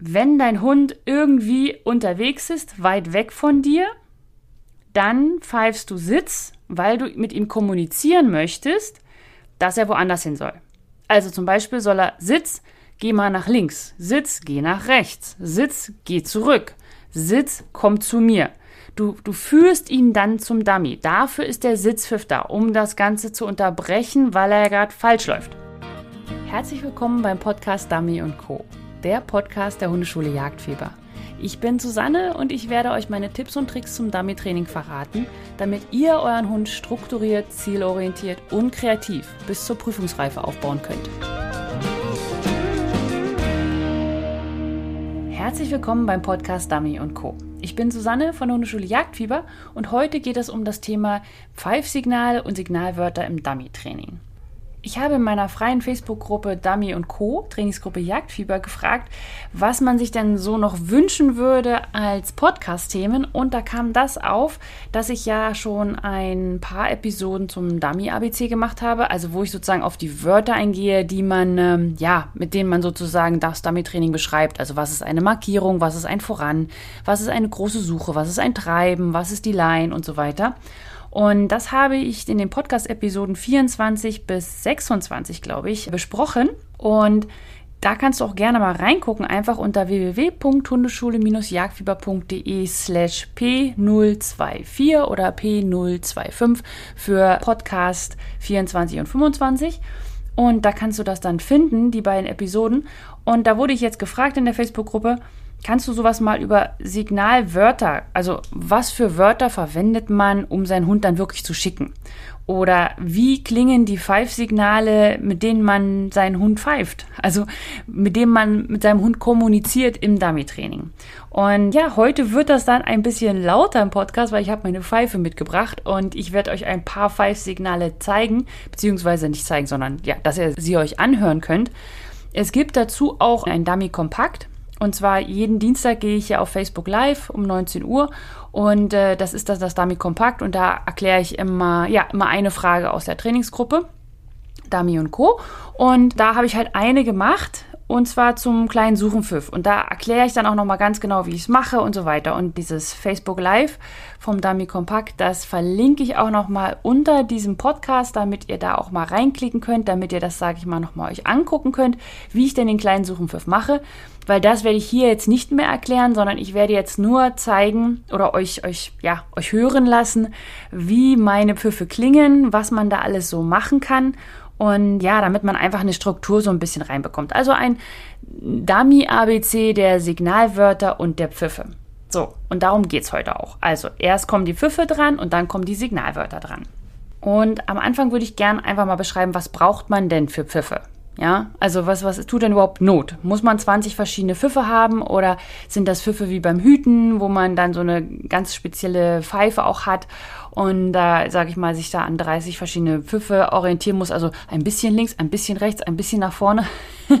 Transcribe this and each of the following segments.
wenn dein Hund irgendwie unterwegs ist, weit weg von dir, dann pfeifst du Sitz, weil du mit ihm kommunizieren möchtest, dass er woanders hin soll. Also zum Beispiel soll er Sitz, geh mal nach links, Sitz, geh nach rechts, Sitz, geh zurück, Sitz, komm zu mir. Du, du führst ihn dann zum Dummy. Dafür ist der Sitzpfiff da, um das Ganze zu unterbrechen, weil er gerade falsch läuft. Herzlich willkommen beim Podcast Dummy Co., der Podcast der Hundeschule Jagdfieber. Ich bin Susanne und ich werde euch meine Tipps und Tricks zum Dummy-Training verraten, damit ihr euren Hund strukturiert, zielorientiert und kreativ bis zur Prüfungsreife aufbauen könnt. Herzlich willkommen beim Podcast Dummy Co. Ich bin Susanne von der Hundeschule Jagdfieber und heute geht es um das Thema Pfeifsignale und Signalwörter im Dummy-Training. Ich habe in meiner freien Facebook-Gruppe Dummy und Co., Trainingsgruppe Jagdfieber, gefragt, was man sich denn so noch wünschen würde als Podcast-Themen. Und da kam das auf, dass ich ja schon ein paar Episoden zum Dummy-ABC gemacht habe, also wo ich sozusagen auf die Wörter eingehe, die man, ähm, ja, mit denen man sozusagen das Dummy-Training beschreibt. Also was ist eine Markierung, was ist ein Voran, was ist eine große Suche, was ist ein Treiben, was ist die Line und so weiter. Und das habe ich in den Podcast-Episoden 24 bis 26, glaube ich, besprochen. Und da kannst du auch gerne mal reingucken, einfach unter www.hundeschule-jagdfieber.de slash p024 oder p025 für Podcast 24 und 25. Und da kannst du das dann finden, die beiden Episoden. Und da wurde ich jetzt gefragt in der Facebook-Gruppe, Kannst du sowas mal über Signalwörter, also was für Wörter verwendet man, um seinen Hund dann wirklich zu schicken? Oder wie klingen die Pfeifsignale, mit denen man seinen Hund pfeift? Also mit dem man mit seinem Hund kommuniziert im Dummy-Training. Und ja, heute wird das dann ein bisschen lauter im Podcast, weil ich habe meine Pfeife mitgebracht und ich werde euch ein paar Pfeifsignale zeigen, beziehungsweise nicht zeigen, sondern ja, dass ihr sie euch anhören könnt. Es gibt dazu auch ein Dummy-Kompakt. Und zwar jeden Dienstag gehe ich ja auf Facebook Live um 19 Uhr und äh, das ist das, das Dummy Kompakt und da erkläre ich immer, ja, immer eine Frage aus der Trainingsgruppe. Dummy und Co. Und da habe ich halt eine gemacht und zwar zum kleinen Suchenpfiff. Und da erkläre ich dann auch nochmal ganz genau, wie ich es mache und so weiter. Und dieses Facebook Live vom Dummy Kompakt, das verlinke ich auch nochmal unter diesem Podcast, damit ihr da auch mal reinklicken könnt, damit ihr das, sage ich mal, nochmal euch angucken könnt, wie ich denn den kleinen Suchenpfiff mache. Weil das werde ich hier jetzt nicht mehr erklären, sondern ich werde jetzt nur zeigen oder euch, euch, ja, euch hören lassen, wie meine Pfiffe klingen, was man da alles so machen kann und ja, damit man einfach eine Struktur so ein bisschen reinbekommt. Also ein Dummy-ABC der Signalwörter und der Pfiffe. So, und darum geht es heute auch. Also, erst kommen die Pfiffe dran und dann kommen die Signalwörter dran. Und am Anfang würde ich gerne einfach mal beschreiben, was braucht man denn für Pfiffe? Ja, also was, was tut denn überhaupt Not? Muss man 20 verschiedene Pfiffe haben oder sind das Pfiffe wie beim Hüten, wo man dann so eine ganz spezielle Pfeife auch hat und da, sage ich mal, sich da an 30 verschiedene Pfiffe orientieren muss, also ein bisschen links, ein bisschen rechts, ein bisschen nach vorne,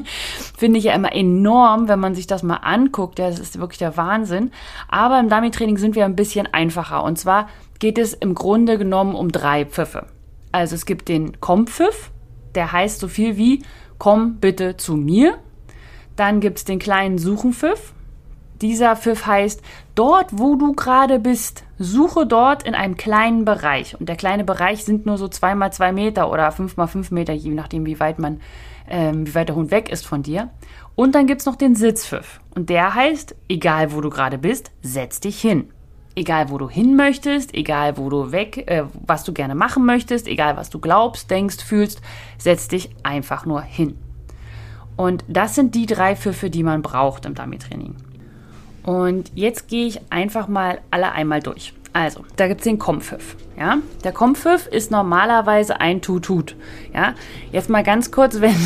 finde ich ja immer enorm, wenn man sich das mal anguckt. Ja, das ist wirklich der Wahnsinn. Aber im Dummy-Training sind wir ein bisschen einfacher und zwar geht es im Grunde genommen um drei Pfiffe. Also es gibt den Kompfiff, der heißt so viel wie komm bitte zu mir. Dann gibt es den kleinen Suchenpfiff. Dieser Pfiff heißt, dort wo du gerade bist, suche dort in einem kleinen Bereich. Und der kleine Bereich sind nur so zwei mal zwei Meter oder fünf mal fünf Meter, je nachdem, wie weit man, ähm, wie weit der Hund weg ist von dir. Und dann gibt es noch den Sitzpfiff. Und der heißt, egal wo du gerade bist, setz dich hin. Egal wo du hin möchtest, egal wo du weg, äh, was du gerne machen möchtest, egal was du glaubst, denkst, fühlst, setz dich einfach nur hin. Und das sind die drei Pfiffe, die man braucht im Dummy-Training. Und jetzt gehe ich einfach mal alle einmal durch. Also, da gibt es den Kompfiff. Ja? Der Kompfiff ist normalerweise ein Tut-Tut. Ja? Jetzt mal ganz kurz, wenn,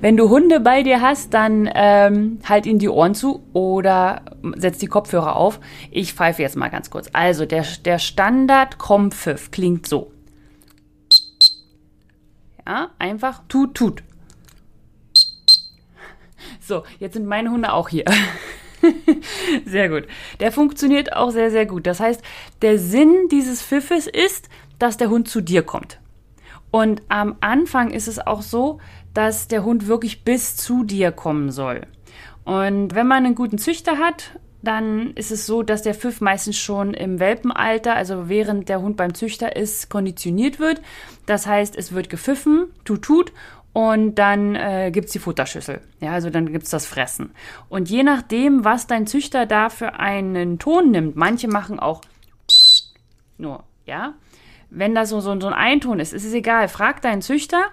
wenn du Hunde bei dir hast, dann ähm, halt ihnen die Ohren zu oder setz die Kopfhörer auf. Ich pfeife jetzt mal ganz kurz. Also, der, der Standard-Kompfiff klingt so. Ja, einfach Tut-Tut. So, jetzt sind meine Hunde auch hier. sehr gut. Der funktioniert auch sehr, sehr gut. Das heißt, der Sinn dieses Pfiffes ist, dass der Hund zu dir kommt. Und am Anfang ist es auch so, dass der Hund wirklich bis zu dir kommen soll. Und wenn man einen guten Züchter hat, dann ist es so, dass der Pfiff meistens schon im Welpenalter, also während der Hund beim Züchter ist, konditioniert wird. Das heißt, es wird gepfiffen, tut, tut und dann äh, gibt es die Futterschüssel. Ja, also dann gibt es das Fressen. Und je nachdem, was dein Züchter da für einen Ton nimmt, manche machen auch nur, ja. Wenn da so, so, so ein Einton ist, ist es egal. Frag deinen Züchter,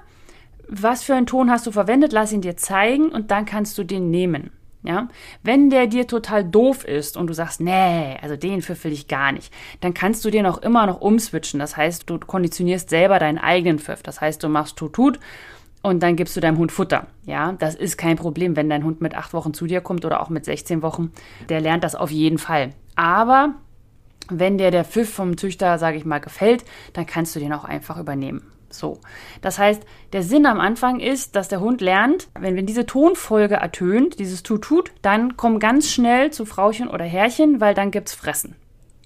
was für einen Ton hast du verwendet, lass ihn dir zeigen und dann kannst du den nehmen. Ja, wenn der dir total doof ist und du sagst, nee, also den Pfiff will ich gar nicht, dann kannst du den auch immer noch umswitchen. Das heißt, du konditionierst selber deinen eigenen Pfiff. Das heißt, du machst tut tut und dann gibst du deinem Hund Futter. Ja, das ist kein Problem, wenn dein Hund mit acht Wochen zu dir kommt oder auch mit 16 Wochen. Der lernt das auf jeden Fall. Aber wenn dir der Pfiff vom Züchter, sage ich mal, gefällt, dann kannst du den auch einfach übernehmen. So. Das heißt, der Sinn am Anfang ist, dass der Hund lernt, wenn, wenn diese Tonfolge ertönt, dieses Tut-Tut, dann komm ganz schnell zu Frauchen oder Herrchen, weil dann gibt's Fressen.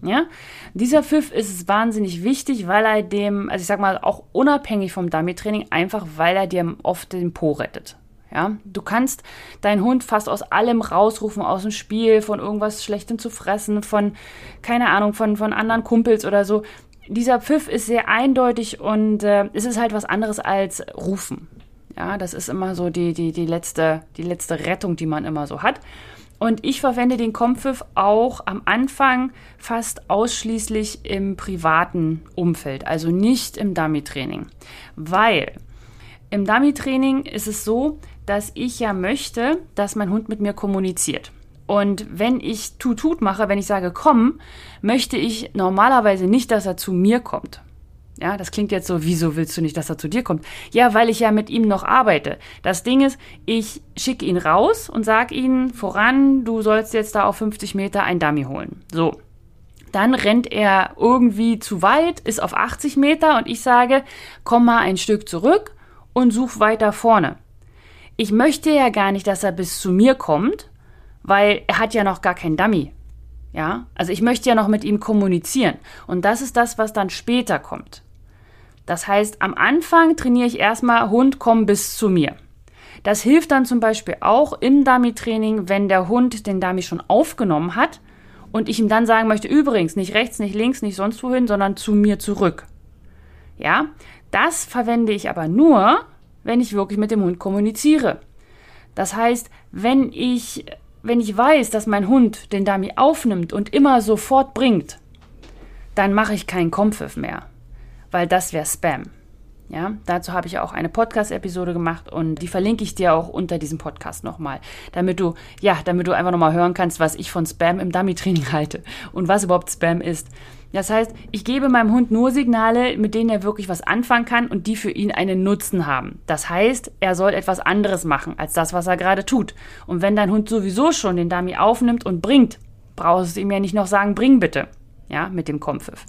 Ja? Dieser Pfiff ist wahnsinnig wichtig, weil er dem, also ich sag mal, auch unabhängig vom Dummy-Training, einfach weil er dir oft den Po rettet. Ja, du kannst deinen Hund fast aus allem rausrufen, aus dem Spiel, von irgendwas Schlechtem zu fressen, von, keine Ahnung, von, von anderen Kumpels oder so dieser Pfiff ist sehr eindeutig und äh, es ist halt was anderes als rufen. Ja, das ist immer so die, die, die, letzte, die letzte Rettung, die man immer so hat. Und ich verwende den Kompfiff auch am Anfang fast ausschließlich im privaten Umfeld, also nicht im Dummy-Training. Weil im Dummy-Training ist es so, dass ich ja möchte, dass mein Hund mit mir kommuniziert. Und wenn ich Tut-Tut mache, wenn ich sage komm, möchte ich normalerweise nicht, dass er zu mir kommt. Ja, das klingt jetzt so, wieso willst du nicht, dass er zu dir kommt? Ja, weil ich ja mit ihm noch arbeite. Das Ding ist, ich schicke ihn raus und sage ihm voran, du sollst jetzt da auf 50 Meter ein Dummy holen. So. Dann rennt er irgendwie zu weit, ist auf 80 Meter und ich sage, komm mal ein Stück zurück und such weiter vorne. Ich möchte ja gar nicht, dass er bis zu mir kommt, weil er hat ja noch gar kein Dummy. Ja, also ich möchte ja noch mit ihm kommunizieren. Und das ist das, was dann später kommt. Das heißt, am Anfang trainiere ich erstmal Hund, komm bis zu mir. Das hilft dann zum Beispiel auch im Dummy-Training, wenn der Hund den Dummy schon aufgenommen hat und ich ihm dann sagen möchte, übrigens, nicht rechts, nicht links, nicht sonst wohin, sondern zu mir zurück. Ja, das verwende ich aber nur, wenn ich wirklich mit dem Hund kommuniziere. Das heißt, wenn ich wenn ich weiß, dass mein Hund den Dummy aufnimmt und immer sofort bringt, dann mache ich keinen Kompfiff mehr, weil das wäre Spam. Ja, dazu habe ich auch eine Podcast-Episode gemacht und die verlinke ich dir auch unter diesem Podcast nochmal, damit du, ja, damit du einfach nochmal hören kannst, was ich von Spam im Dummy-Training halte und was überhaupt Spam ist. Das heißt, ich gebe meinem Hund nur Signale, mit denen er wirklich was anfangen kann und die für ihn einen Nutzen haben. Das heißt, er soll etwas anderes machen als das, was er gerade tut. Und wenn dein Hund sowieso schon den Dummy aufnimmt und bringt, brauchst du ihm ja nicht noch sagen, bring bitte. Ja, mit dem Kompfiff.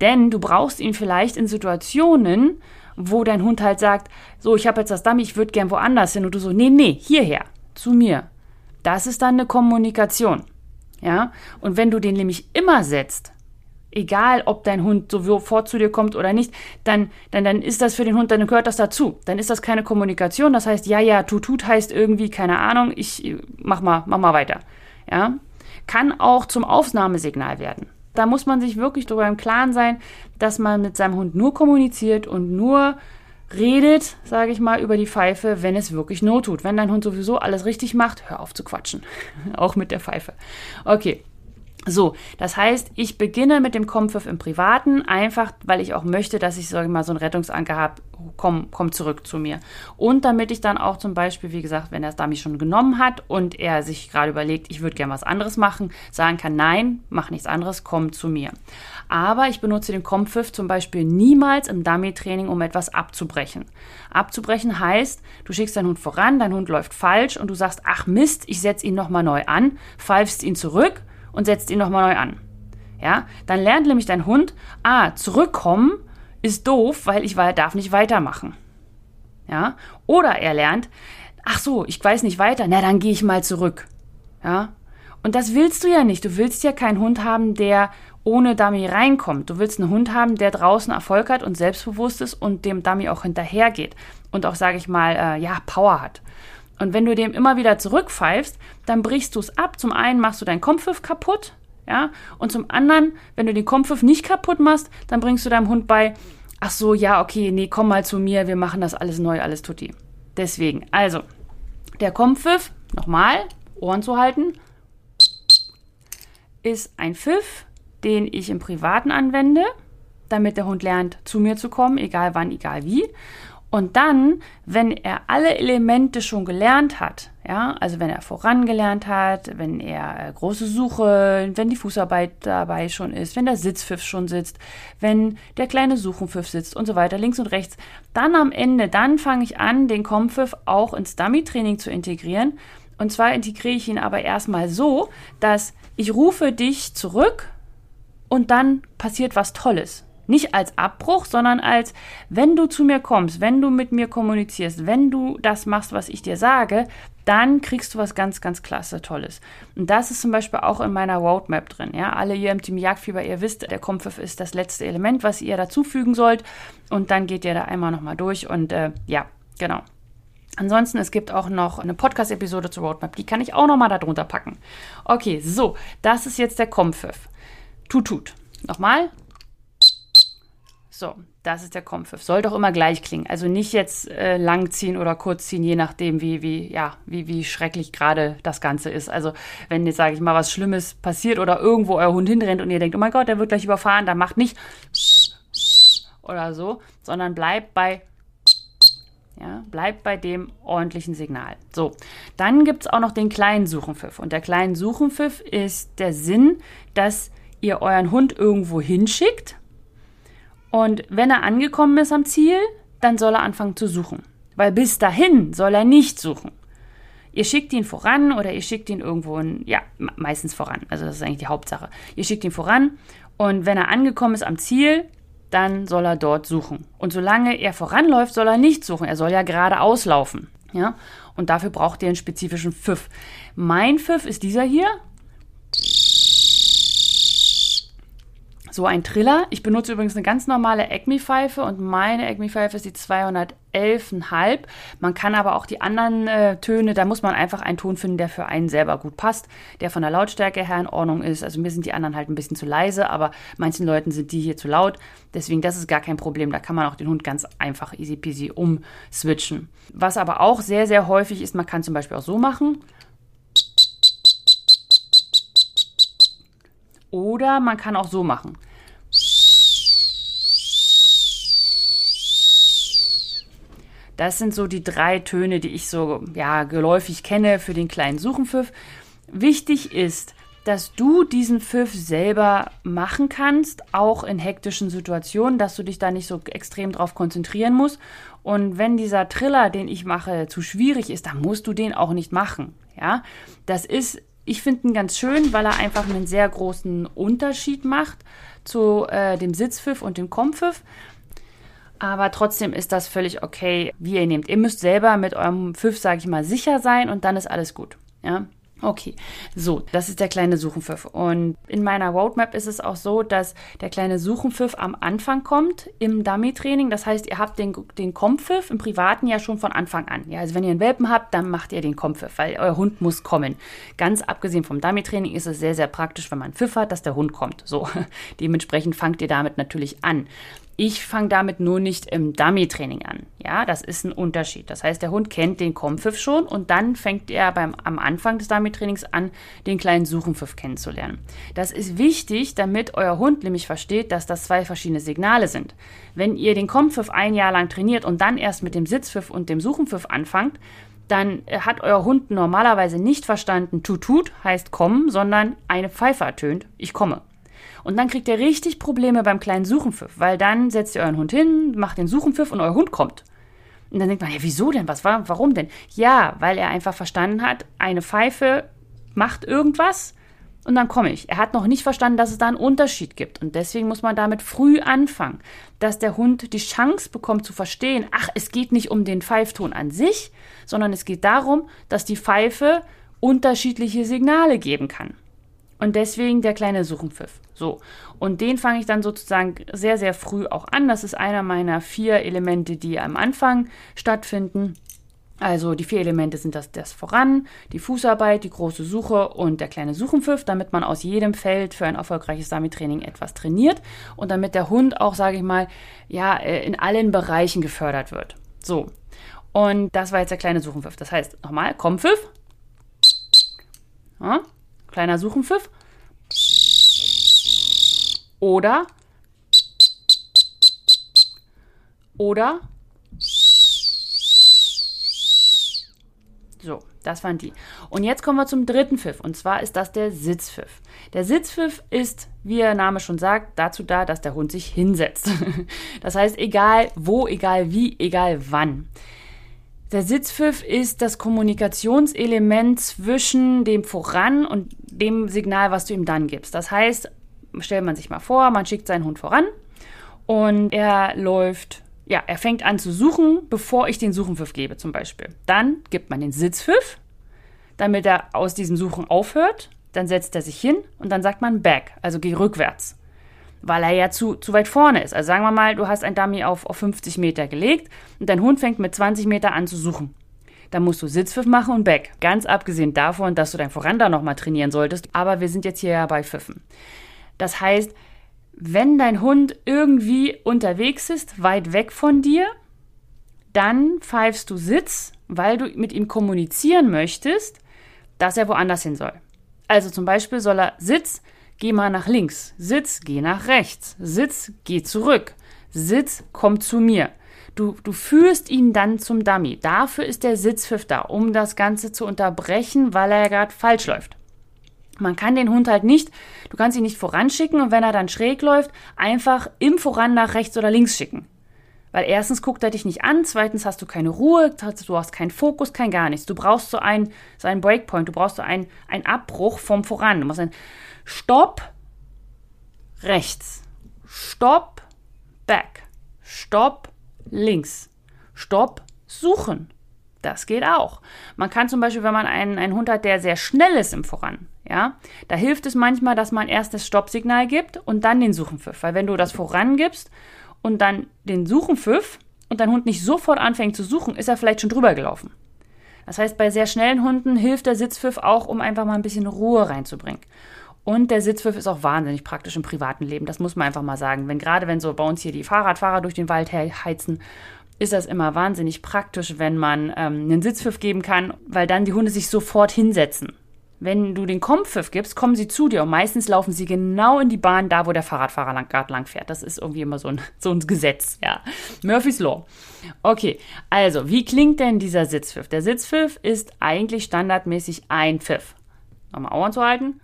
Denn du brauchst ihn vielleicht in Situationen, wo dein Hund halt sagt, so, ich habe jetzt das Dummy, ich würde gern woanders hin und du so, nee, nee, hierher, zu mir. Das ist dann eine Kommunikation. Ja? Und wenn du den nämlich immer setzt, egal ob dein Hund sofort zu dir kommt oder nicht, dann, dann, dann ist das für den Hund, dann gehört das dazu. Dann ist das keine Kommunikation. Das heißt, ja, ja, tut, tut heißt irgendwie, keine Ahnung, ich mach mal, mach mal weiter. Ja? Kann auch zum Aufnahmesignal werden. Da muss man sich wirklich darüber im Klaren sein, dass man mit seinem Hund nur kommuniziert und nur redet, sage ich mal, über die Pfeife, wenn es wirklich Not tut. Wenn dein Hund sowieso alles richtig macht, hör auf zu quatschen. Auch mit der Pfeife. Okay. So, das heißt, ich beginne mit dem Kompfiff im Privaten, einfach weil ich auch möchte, dass ich, sage ich mal, so einen Rettungsanker habe, komm, komm zurück zu mir. Und damit ich dann auch zum Beispiel, wie gesagt, wenn er es Dummy schon genommen hat und er sich gerade überlegt, ich würde gerne was anderes machen, sagen kann, nein, mach nichts anderes, komm zu mir. Aber ich benutze den Kompfiff zum Beispiel niemals im Dummy-Training, um etwas abzubrechen. Abzubrechen heißt, du schickst deinen Hund voran, dein Hund läuft falsch und du sagst, ach Mist, ich setze ihn nochmal neu an, pfeifst ihn zurück und setzt ihn nochmal neu an. Ja, dann lernt nämlich dein Hund, ah, zurückkommen ist doof, weil ich darf nicht weitermachen. Ja, oder er lernt, ach so, ich weiß nicht weiter, na dann gehe ich mal zurück. Ja, und das willst du ja nicht. Du willst ja keinen Hund haben, der ohne Dummy reinkommt. Du willst einen Hund haben, der draußen Erfolg hat und selbstbewusst ist und dem Dummy auch hinterhergeht und auch, sage ich mal, äh, ja, Power hat. Und wenn du dem immer wieder zurückpfeifst, dann brichst du es ab. Zum einen machst du deinen Kompfiff kaputt, ja, und zum anderen, wenn du den Kompfiff nicht kaputt machst, dann bringst du deinem Hund bei, ach so, ja, okay, nee, komm mal zu mir, wir machen das alles neu, alles tutti. Deswegen, also, der Kompfiff, nochmal, Ohren zu halten, ist ein Pfiff, den ich im Privaten anwende, damit der Hund lernt, zu mir zu kommen, egal wann, egal wie. Und dann, wenn er alle Elemente schon gelernt hat, ja, also wenn er vorangelernt hat, wenn er äh, große Suche, wenn die Fußarbeit dabei schon ist, wenn der Sitzpfiff schon sitzt, wenn der kleine Suchenpfiff sitzt und so weiter, links und rechts, dann am Ende, dann fange ich an, den Kompfiff auch ins Dummy-Training zu integrieren. Und zwar integriere ich ihn aber erstmal so, dass ich rufe dich zurück und dann passiert was Tolles. Nicht als Abbruch, sondern als, wenn du zu mir kommst, wenn du mit mir kommunizierst, wenn du das machst, was ich dir sage, dann kriegst du was ganz, ganz klasse, Tolles. Und das ist zum Beispiel auch in meiner Roadmap drin. Ja, alle ihr im Team Jagdfieber, ihr wisst, der Kompfiff ist das letzte Element, was ihr dazufügen sollt. Und dann geht ihr da einmal nochmal durch und äh, ja, genau. Ansonsten, es gibt auch noch eine Podcast-Episode zur Roadmap, die kann ich auch nochmal darunter packen. Okay, so, das ist jetzt der Kompfiff. Tut, tut. Nochmal. So, das ist der Kompfiff. Soll doch immer gleich klingen. Also nicht jetzt äh, langziehen oder kurzziehen, je nachdem, wie, wie, ja, wie, wie schrecklich gerade das Ganze ist. Also, wenn jetzt, sage ich mal, was Schlimmes passiert oder irgendwo euer Hund hinrennt und ihr denkt, oh mein Gott, der wird gleich überfahren, dann macht nicht oder so, sondern bleibt bei ja, bleibt bei dem ordentlichen Signal. So, dann gibt es auch noch den kleinen Suchenpfiff. Und der kleine Suchenpfiff ist der Sinn, dass ihr euren Hund irgendwo hinschickt und wenn er angekommen ist am Ziel, dann soll er anfangen zu suchen. Weil bis dahin soll er nicht suchen. Ihr schickt ihn voran oder ihr schickt ihn irgendwo in, ja, meistens voran. Also das ist eigentlich die Hauptsache. Ihr schickt ihn voran und wenn er angekommen ist am Ziel, dann soll er dort suchen. Und solange er voranläuft, soll er nicht suchen. Er soll ja geradeaus laufen. Ja? Und dafür braucht ihr einen spezifischen Pfiff. Mein Pfiff ist dieser hier. So ein Triller. Ich benutze übrigens eine ganz normale Acme-Pfeife und meine Acme-Pfeife ist die 211,5. Man kann aber auch die anderen äh, Töne, da muss man einfach einen Ton finden, der für einen selber gut passt, der von der Lautstärke her in Ordnung ist. Also mir sind die anderen halt ein bisschen zu leise, aber manchen Leuten sind die hier zu laut. Deswegen, das ist gar kein Problem. Da kann man auch den Hund ganz einfach easy peasy umswitchen. Was aber auch sehr, sehr häufig ist, man kann zum Beispiel auch so machen. Oder man kann auch so machen. Das sind so die drei Töne, die ich so ja, geläufig kenne für den kleinen Suchenpfiff. Wichtig ist, dass du diesen Pfiff selber machen kannst, auch in hektischen Situationen, dass du dich da nicht so extrem drauf konzentrieren musst. Und wenn dieser Triller, den ich mache, zu schwierig ist, dann musst du den auch nicht machen. Ja, das ist ich finde ihn ganz schön, weil er einfach einen sehr großen Unterschied macht zu äh, dem Sitzpfiff und dem Kompfiff. Aber trotzdem ist das völlig okay, wie ihr nehmt. Ihr müsst selber mit eurem Pfiff, sage ich mal, sicher sein und dann ist alles gut. Ja. Okay, so, das ist der kleine Suchenpfiff. Und in meiner Roadmap ist es auch so, dass der kleine Suchenpfiff am Anfang kommt im Dummy-Training. Das heißt, ihr habt den, den Kompfiff im Privaten ja schon von Anfang an. Ja, also wenn ihr einen Welpen habt, dann macht ihr den Kompfiff, weil euer Hund muss kommen. Ganz abgesehen vom Dummy-Training ist es sehr, sehr praktisch, wenn man einen Pfiff hat, dass der Hund kommt. So, dementsprechend fangt ihr damit natürlich an. Ich fange damit nur nicht im Dummy-Training an. Ja, das ist ein Unterschied. Das heißt, der Hund kennt den Kompfiff schon und dann fängt er beim, am Anfang des Dummy-Trainings an, den kleinen Suchenpfiff kennenzulernen. Das ist wichtig, damit euer Hund nämlich versteht, dass das zwei verschiedene Signale sind. Wenn ihr den Kompfiff ein Jahr lang trainiert und dann erst mit dem Sitzpfiff und dem Suchenpfiff anfangt, dann hat euer Hund normalerweise nicht verstanden, tut tut heißt kommen, sondern eine Pfeife ertönt, ich komme. Und dann kriegt ihr richtig Probleme beim kleinen Suchenpfiff, weil dann setzt ihr euren Hund hin, macht den Suchenpfiff und euer Hund kommt. Und dann denkt man, ja, wieso denn? Was war, warum denn? Ja, weil er einfach verstanden hat, eine Pfeife macht irgendwas und dann komme ich. Er hat noch nicht verstanden, dass es da einen Unterschied gibt. Und deswegen muss man damit früh anfangen, dass der Hund die Chance bekommt zu verstehen, ach, es geht nicht um den Pfeifton an sich, sondern es geht darum, dass die Pfeife unterschiedliche Signale geben kann. Und deswegen der kleine Suchenpfiff. So. Und den fange ich dann sozusagen sehr, sehr früh auch an. Das ist einer meiner vier Elemente, die am Anfang stattfinden. Also die vier Elemente sind das, das Voran, die Fußarbeit, die große Suche und der kleine Suchenpfiff, damit man aus jedem Feld für ein erfolgreiches Dummy-Training etwas trainiert und damit der Hund auch, sage ich mal, ja, äh, in allen Bereichen gefördert wird. So. Und das war jetzt der kleine Suchenpfiff. Das heißt, nochmal, Kompfiff. Ja, kleiner Suchenpfiff. Oder oder So, das waren die. Und jetzt kommen wir zum dritten Pfiff. Und zwar ist das der Sitzpfiff. Der Sitzpfiff ist, wie der Name schon sagt, dazu da, dass der Hund sich hinsetzt. Das heißt, egal wo, egal wie, egal wann. Der Sitzpfiff ist das Kommunikationselement zwischen dem Voran und dem Signal, was du ihm dann gibst. Das heißt, stellt man sich mal vor, man schickt seinen Hund voran und er läuft ja, er fängt an zu suchen, bevor ich den Suchenpfiff gebe, zum Beispiel. Dann gibt man den Sitzpfiff, damit er aus diesem Suchen aufhört. Dann setzt er sich hin und dann sagt man back, also geh rückwärts. Weil er ja zu, zu weit vorne ist. Also sagen wir mal, du hast ein Dummy auf, auf 50 Meter gelegt und dein Hund fängt mit 20 Meter an zu suchen. Dann musst du Sitzpfiff machen und back. Ganz abgesehen davon, dass du dein Voranda nochmal trainieren solltest. Aber wir sind jetzt hier ja bei Pfiffen. Das heißt, wenn dein Hund irgendwie unterwegs ist, weit weg von dir, dann pfeifst du Sitz, weil du mit ihm kommunizieren möchtest, dass er woanders hin soll. Also zum Beispiel soll er Sitz, geh mal nach links, Sitz, geh nach rechts, Sitz, geh zurück, Sitz, komm zu mir. Du, du führst ihn dann zum Dummy. Dafür ist der Sitzpfiff da, um das Ganze zu unterbrechen, weil er gerade falsch läuft. Man kann den Hund halt nicht, du kannst ihn nicht voranschicken und wenn er dann schräg läuft, einfach im Voran nach rechts oder links schicken. Weil erstens guckt er dich nicht an, zweitens hast du keine Ruhe, du hast keinen Fokus, kein gar nichts. Du brauchst so einen, so einen Breakpoint, du brauchst so einen, einen Abbruch vom Voran. Du musst ein Stopp, rechts, Stopp, back, Stopp, links, Stopp, suchen. Das geht auch. Man kann zum Beispiel, wenn man einen, einen Hund hat, der sehr schnell ist im Voran, ja, da hilft es manchmal, dass man erst das Stoppsignal gibt und dann den Suchenpfiff. Weil wenn du das Voran gibst und dann den Suchenpfiff und dein Hund nicht sofort anfängt zu suchen, ist er vielleicht schon drüber gelaufen. Das heißt, bei sehr schnellen Hunden hilft der Sitzpfiff auch, um einfach mal ein bisschen Ruhe reinzubringen. Und der Sitzpfiff ist auch wahnsinnig praktisch im privaten Leben. Das muss man einfach mal sagen. Wenn gerade wenn so bei uns hier die Fahrradfahrer durch den Wald heizen ist das immer wahnsinnig praktisch, wenn man ähm, einen Sitzpfiff geben kann, weil dann die Hunde sich sofort hinsetzen. Wenn du den Kompfiff gibst, kommen sie zu dir und meistens laufen sie genau in die Bahn, da wo der Fahrradfahrer lang, gerade lang fährt. Das ist irgendwie immer so ein, so ein Gesetz, ja. Murphy's Law. Okay, also, wie klingt denn dieser Sitzpfiff? Der Sitzpfiff ist eigentlich standardmäßig ein Pfiff. Nochmal Augen zu halten.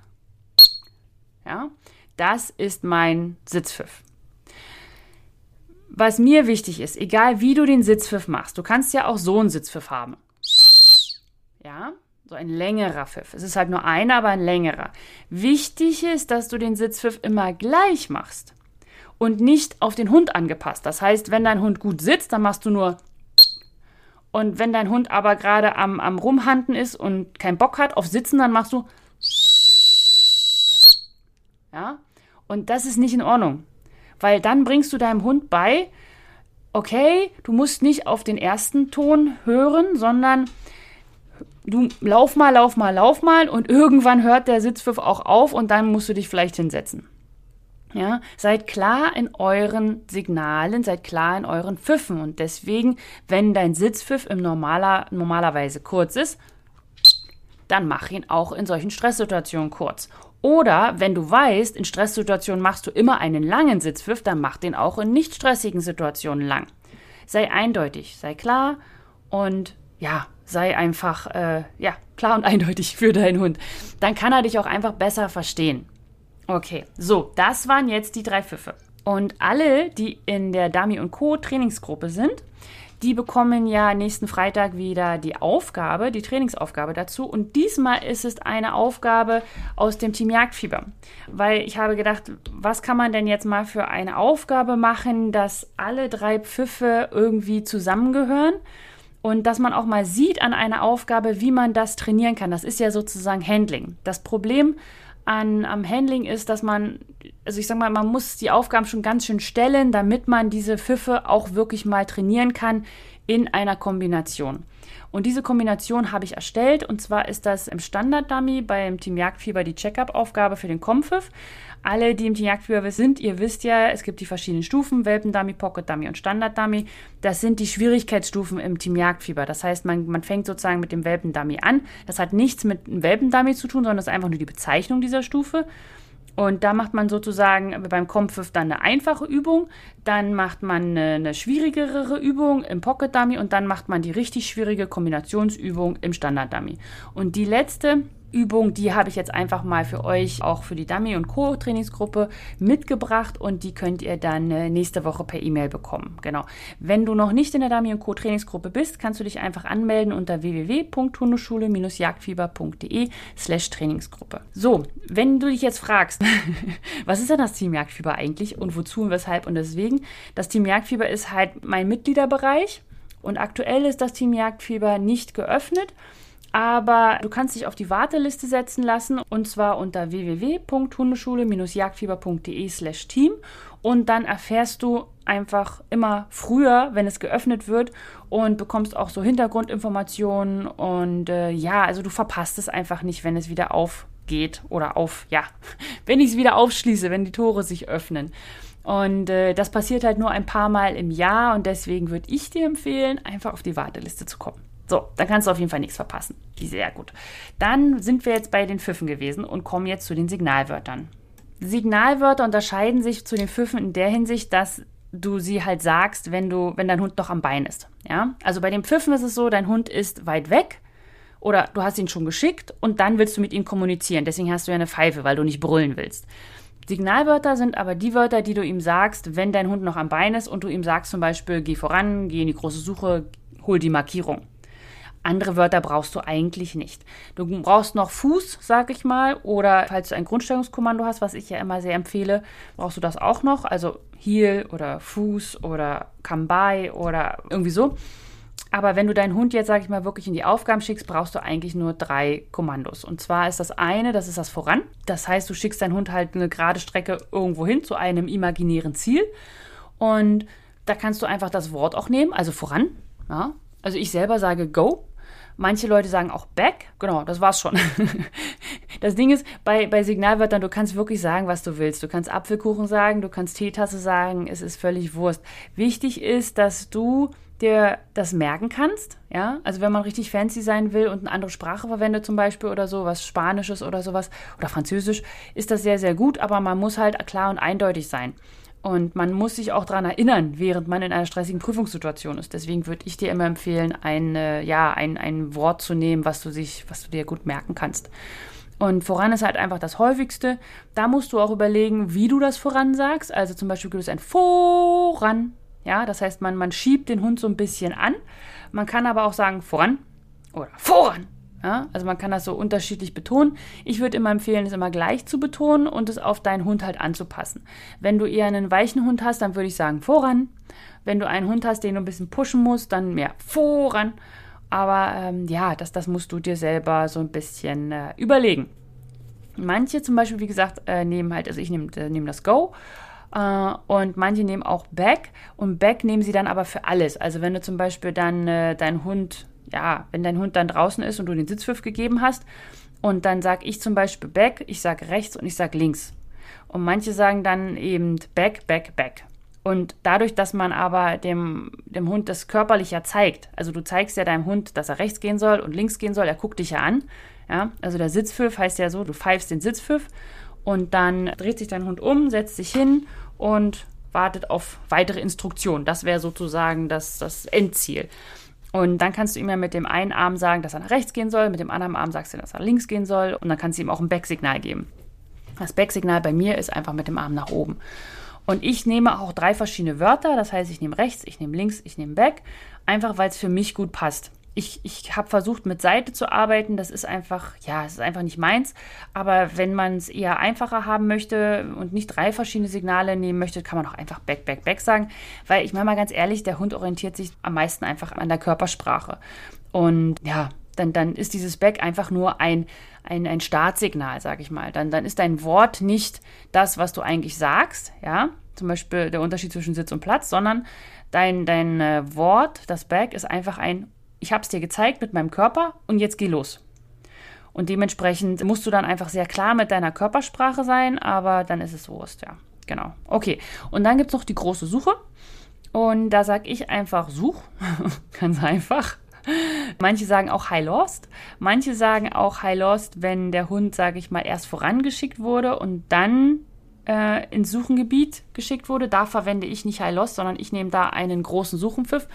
Ja, das ist mein Sitzpfiff was mir wichtig ist, egal wie du den Sitzpfiff machst, du kannst ja auch so einen Sitzpfiff haben. Ja, so ein längerer Pfiff. Es ist halt nur einer, aber ein längerer. Wichtig ist, dass du den Sitzpfiff immer gleich machst und nicht auf den Hund angepasst. Das heißt, wenn dein Hund gut sitzt, dann machst du nur und wenn dein Hund aber gerade am, am Rumhanden ist und keinen Bock hat auf Sitzen, dann machst du ja. Und das ist nicht in Ordnung. Weil dann bringst du deinem Hund bei, okay, du musst nicht auf den ersten Ton hören, sondern du lauf mal, lauf mal, lauf mal und irgendwann hört der Sitzpfiff auch auf und dann musst du dich vielleicht hinsetzen. Ja, seid klar in euren Signalen, seid klar in euren Pfiffen und deswegen, wenn dein Sitzpfiff im normaler, normalerweise kurz ist, dann mach ihn auch in solchen Stresssituationen kurz. Oder wenn du weißt, in Stresssituationen machst du immer einen langen Sitzpfiff, dann mach den auch in nicht stressigen Situationen lang. Sei eindeutig, sei klar und ja, sei einfach äh, ja, klar und eindeutig für deinen Hund. Dann kann er dich auch einfach besser verstehen. Okay, so, das waren jetzt die drei Pfiffe. Und alle, die in der Dami und Co. Trainingsgruppe sind, die bekommen ja nächsten Freitag wieder die Aufgabe, die Trainingsaufgabe dazu. Und diesmal ist es eine Aufgabe aus dem Team Jagdfieber. Weil ich habe gedacht, was kann man denn jetzt mal für eine Aufgabe machen, dass alle drei Pfiffe irgendwie zusammengehören? Und dass man auch mal sieht an einer Aufgabe, wie man das trainieren kann. Das ist ja sozusagen Handling. Das Problem an, am Handling ist, dass man, also ich sag mal, man muss die Aufgaben schon ganz schön stellen, damit man diese Pfiffe auch wirklich mal trainieren kann in einer Kombination. Und diese Kombination habe ich erstellt und zwar ist das im Standard-Dummy beim Team Jagdfieber die Check-up-Aufgabe für den Kompfiff. Alle, die im Team Jagdfieber sind, ihr wisst ja, es gibt die verschiedenen Stufen, Welpen-Dummy, Pocket-Dummy und Standard-Dummy. Das sind die Schwierigkeitsstufen im Team Jagdfieber. Das heißt, man, man fängt sozusagen mit dem Welpen-Dummy an. Das hat nichts mit einem Welpen-Dummy zu tun, sondern das ist einfach nur die Bezeichnung dieser Stufe. Und da macht man sozusagen beim Kompfiff dann eine einfache Übung, dann macht man eine, eine schwierigere Übung im Pocket Dummy und dann macht man die richtig schwierige Kombinationsübung im Standard Dummy. Und die letzte Übung, die habe ich jetzt einfach mal für euch, auch für die Dummy- und Co-Trainingsgruppe mitgebracht und die könnt ihr dann äh, nächste Woche per E-Mail bekommen. Genau. Wenn du noch nicht in der Dummy- und Co-Trainingsgruppe bist, kannst du dich einfach anmelden unter www.hundeschule-jagdfieber.de slash Trainingsgruppe. So, wenn du dich jetzt fragst, was ist denn das Team Jagdfieber eigentlich und wozu und weshalb und deswegen? Das Team Jagdfieber ist halt mein Mitgliederbereich und aktuell ist das Team Jagdfieber nicht geöffnet aber du kannst dich auf die Warteliste setzen lassen und zwar unter www.hundeschule-jagdfieber.de/team und dann erfährst du einfach immer früher, wenn es geöffnet wird und bekommst auch so Hintergrundinformationen und äh, ja, also du verpasst es einfach nicht, wenn es wieder aufgeht oder auf, ja, wenn ich es wieder aufschließe, wenn die Tore sich öffnen. Und äh, das passiert halt nur ein paar Mal im Jahr und deswegen würde ich dir empfehlen, einfach auf die Warteliste zu kommen. So, dann kannst du auf jeden Fall nichts verpassen. Sehr gut. Dann sind wir jetzt bei den Pfiffen gewesen und kommen jetzt zu den Signalwörtern. Signalwörter unterscheiden sich zu den Pfiffen in der Hinsicht, dass du sie halt sagst, wenn du, wenn dein Hund noch am Bein ist. Ja? Also bei den Pfiffen ist es so, dein Hund ist weit weg oder du hast ihn schon geschickt und dann willst du mit ihm kommunizieren. Deswegen hast du ja eine Pfeife, weil du nicht brüllen willst. Signalwörter sind aber die Wörter, die du ihm sagst, wenn dein Hund noch am Bein ist und du ihm sagst zum Beispiel, geh voran, geh in die große Suche, hol die Markierung. Andere Wörter brauchst du eigentlich nicht. Du brauchst noch Fuß, sag ich mal, oder falls du ein Grundstellungskommando hast, was ich ja immer sehr empfehle, brauchst du das auch noch. Also Heel oder Fuß oder Come by oder irgendwie so. Aber wenn du deinen Hund jetzt, sag ich mal, wirklich in die Aufgaben schickst, brauchst du eigentlich nur drei Kommandos. Und zwar ist das eine, das ist das Voran. Das heißt, du schickst deinen Hund halt eine gerade Strecke irgendwo hin zu einem imaginären Ziel. Und da kannst du einfach das Wort auch nehmen, also voran. Ja. Also ich selber sage Go Manche Leute sagen auch back. Genau, das war's schon. das Ding ist, bei, bei Signalwörtern, du kannst wirklich sagen, was du willst. Du kannst Apfelkuchen sagen, du kannst Teetasse sagen, es ist völlig Wurst. Wichtig ist, dass du dir das merken kannst. Ja, also wenn man richtig fancy sein will und eine andere Sprache verwendet zum Beispiel oder so, was Spanisches oder sowas oder Französisch, ist das sehr, sehr gut, aber man muss halt klar und eindeutig sein. Und man muss sich auch daran erinnern, während man in einer stressigen Prüfungssituation ist. Deswegen würde ich dir immer empfehlen, ein, äh, ja, ein, ein Wort zu nehmen, was du, sich, was du dir gut merken kannst. Und voran ist halt einfach das häufigste. Da musst du auch überlegen, wie du das voran sagst. Also zum Beispiel gibt es ein voran. Ja, das heißt, man, man schiebt den Hund so ein bisschen an. Man kann aber auch sagen voran oder voran. Ja, also man kann das so unterschiedlich betonen. Ich würde immer empfehlen, es immer gleich zu betonen und es auf deinen Hund halt anzupassen. Wenn du eher einen weichen Hund hast, dann würde ich sagen voran. Wenn du einen Hund hast, den du ein bisschen pushen musst, dann mehr voran. Aber ähm, ja, das, das musst du dir selber so ein bisschen äh, überlegen. Manche zum Beispiel, wie gesagt, äh, nehmen halt, also ich nehme äh, nehm das Go äh, und manche nehmen auch Back und Back nehmen sie dann aber für alles. Also wenn du zum Beispiel dann äh, deinen Hund ja, wenn dein Hund dann draußen ist und du den Sitzpfiff gegeben hast und dann sage ich zum Beispiel back, ich sage rechts und ich sage links. Und manche sagen dann eben back, back, back. Und dadurch, dass man aber dem, dem Hund das körperlicher zeigt, also du zeigst ja deinem Hund, dass er rechts gehen soll und links gehen soll, er guckt dich ja an. Ja? Also der Sitzpfiff heißt ja so, du pfeifst den Sitzpfiff und dann dreht sich dein Hund um, setzt sich hin und wartet auf weitere Instruktionen. Das wäre sozusagen das, das Endziel. Und dann kannst du ihm ja mit dem einen Arm sagen, dass er nach rechts gehen soll, mit dem anderen Arm sagst du, dass er links gehen soll und dann kannst du ihm auch ein Backsignal geben. Das Backsignal bei mir ist einfach mit dem Arm nach oben. Und ich nehme auch drei verschiedene Wörter, das heißt, ich nehme rechts, ich nehme links, ich nehme back, einfach weil es für mich gut passt ich, ich habe versucht, mit Seite zu arbeiten. Das ist einfach, ja, es ist einfach nicht meins. Aber wenn man es eher einfacher haben möchte und nicht drei verschiedene Signale nehmen möchte, kann man auch einfach back, back, back sagen. Weil ich meine mal ganz ehrlich, der Hund orientiert sich am meisten einfach an der Körpersprache. Und ja, dann, dann ist dieses Back einfach nur ein, ein, ein Startsignal, sage ich mal. Dann, dann ist dein Wort nicht das, was du eigentlich sagst, ja. Zum Beispiel der Unterschied zwischen Sitz und Platz, sondern dein, dein äh, Wort, das Back, ist einfach ein ich habe es dir gezeigt mit meinem Körper und jetzt geh los. Und dementsprechend musst du dann einfach sehr klar mit deiner Körpersprache sein, aber dann ist es Wurst, ja. Genau. Okay. Und dann gibt es noch die große Suche. Und da sage ich einfach Such. Ganz einfach. Manche sagen auch High Lost. Manche sagen auch High Lost, wenn der Hund, sage ich mal, erst vorangeschickt wurde und dann äh, ins Suchengebiet geschickt wurde. Da verwende ich nicht High Lost, sondern ich nehme da einen großen Suchenpfiff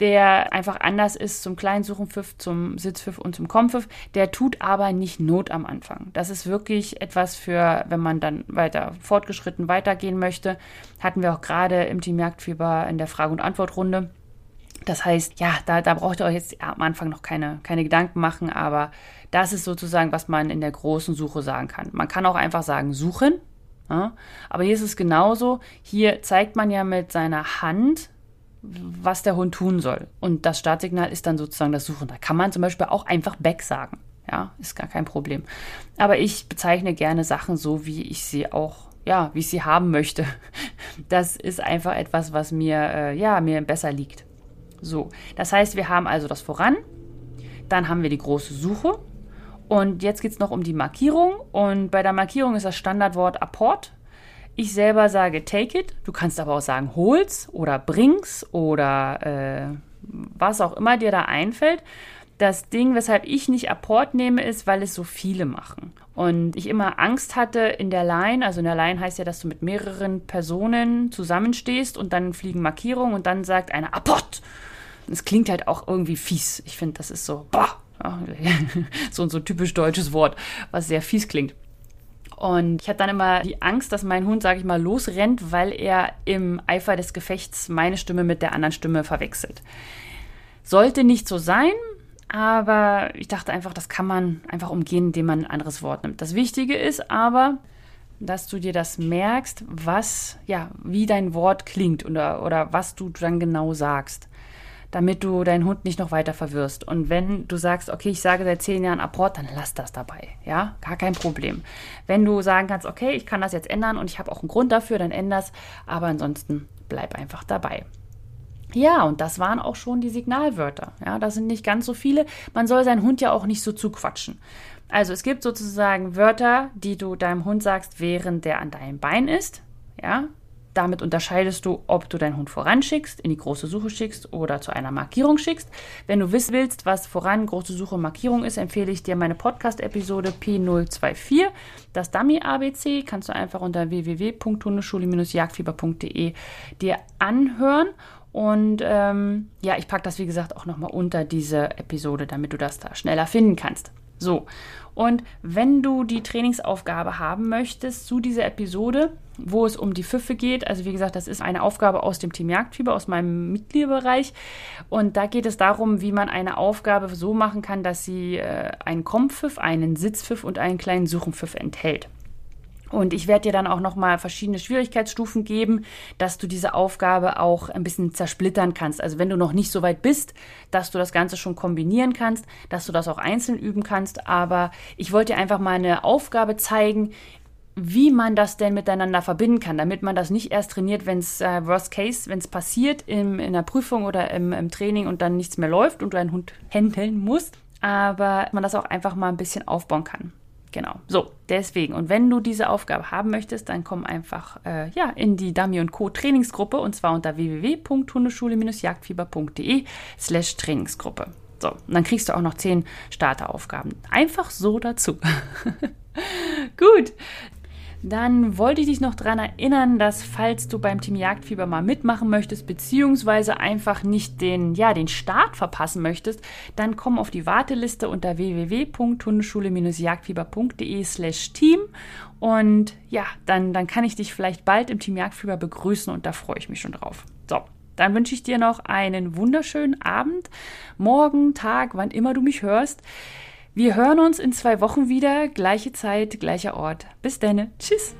der einfach anders ist zum kleinen Suchenpfiff, zum Sitzpfiff und zum Kompfiff. Der tut aber nicht Not am Anfang. Das ist wirklich etwas für, wenn man dann weiter fortgeschritten weitergehen möchte. Hatten wir auch gerade im Team Jagdfieber in der Frage- und Antwortrunde. Das heißt, ja, da, da braucht ihr euch jetzt am Anfang noch keine, keine Gedanken machen, aber das ist sozusagen, was man in der großen Suche sagen kann. Man kann auch einfach sagen, suchen. Ja? Aber hier ist es genauso. Hier zeigt man ja mit seiner Hand was der Hund tun soll. Und das Startsignal ist dann sozusagen das Suchen. Da kann man zum Beispiel auch einfach Back sagen. Ja, ist gar kein Problem. Aber ich bezeichne gerne Sachen so, wie ich sie auch, ja, wie ich sie haben möchte. Das ist einfach etwas, was mir, äh, ja, mir besser liegt. So, das heißt, wir haben also das Voran, dann haben wir die große Suche und jetzt geht es noch um die Markierung. Und bei der Markierung ist das Standardwort Apport. Ich selber sage take it. Du kannst aber auch sagen hol's oder bring's oder äh, was auch immer dir da einfällt. Das Ding, weshalb ich nicht Apport nehme, ist, weil es so viele machen. Und ich immer Angst hatte in der Line, also in der Line heißt ja, dass du mit mehreren Personen zusammenstehst und dann fliegen Markierungen und dann sagt einer Apport. Das klingt halt auch irgendwie fies. Ich finde, das ist so, boah, so, so ein typisch deutsches Wort, was sehr fies klingt. Und ich hatte dann immer die Angst, dass mein Hund, sage ich mal, losrennt, weil er im Eifer des Gefechts meine Stimme mit der anderen Stimme verwechselt. Sollte nicht so sein, aber ich dachte einfach, das kann man einfach umgehen, indem man ein anderes Wort nimmt. Das Wichtige ist aber, dass du dir das merkst, was, ja, wie dein Wort klingt oder, oder was du dann genau sagst damit du deinen Hund nicht noch weiter verwirrst. Und wenn du sagst, okay, ich sage seit zehn Jahren Apport, dann lass das dabei. Ja, gar kein Problem. Wenn du sagen kannst, okay, ich kann das jetzt ändern und ich habe auch einen Grund dafür, dann änder's. Aber ansonsten bleib einfach dabei. Ja, und das waren auch schon die Signalwörter. Ja, das sind nicht ganz so viele. Man soll seinen Hund ja auch nicht so zuquatschen. Also es gibt sozusagen Wörter, die du deinem Hund sagst, während der an deinem Bein ist. Ja, damit unterscheidest du, ob du deinen Hund voranschickst, in die große Suche schickst oder zu einer Markierung schickst. Wenn du wissen willst, was voran große Suche und Markierung ist, empfehle ich dir meine Podcast-Episode P024. Das Dummy ABC kannst du einfach unter www.hundeschule-jagdfieber.de dir anhören. Und ähm, ja, ich packe das wie gesagt auch nochmal unter diese Episode, damit du das da schneller finden kannst. So, und wenn du die Trainingsaufgabe haben möchtest zu dieser Episode, wo es um die Pfiffe geht, also wie gesagt, das ist eine Aufgabe aus dem Team Jagdfieber, aus meinem Mitgliederbereich. Und da geht es darum, wie man eine Aufgabe so machen kann, dass sie äh, einen Kompfiff, einen Sitzpfiff und einen kleinen Suchenpfiff enthält. Und ich werde dir dann auch nochmal verschiedene Schwierigkeitsstufen geben, dass du diese Aufgabe auch ein bisschen zersplittern kannst. Also wenn du noch nicht so weit bist, dass du das Ganze schon kombinieren kannst, dass du das auch einzeln üben kannst. Aber ich wollte dir einfach mal eine Aufgabe zeigen, wie man das denn miteinander verbinden kann, damit man das nicht erst trainiert, wenn es äh, Worst Case, wenn es passiert im, in der Prüfung oder im, im Training und dann nichts mehr läuft und du einen Hund händeln musst, aber man das auch einfach mal ein bisschen aufbauen kann. Genau. So, deswegen. Und wenn du diese Aufgabe haben möchtest, dann komm einfach äh, ja, in die Dummy Co. Trainingsgruppe und zwar unter www.hundeschule-jagdfieber.de slash Trainingsgruppe. So, und dann kriegst du auch noch zehn Starteraufgaben. Einfach so dazu. Gut, dann wollte ich dich noch daran erinnern, dass falls du beim Team Jagdfieber mal mitmachen möchtest, beziehungsweise einfach nicht den, ja, den Start verpassen möchtest, dann komm auf die Warteliste unter www.hundeschule-jagdfieber.de slash team und ja, dann, dann kann ich dich vielleicht bald im Team Jagdfieber begrüßen und da freue ich mich schon drauf. So, dann wünsche ich dir noch einen wunderschönen Abend, morgen, Tag, wann immer du mich hörst. Wir hören uns in zwei Wochen wieder, gleiche Zeit, gleicher Ort. Bis dann. Tschüss.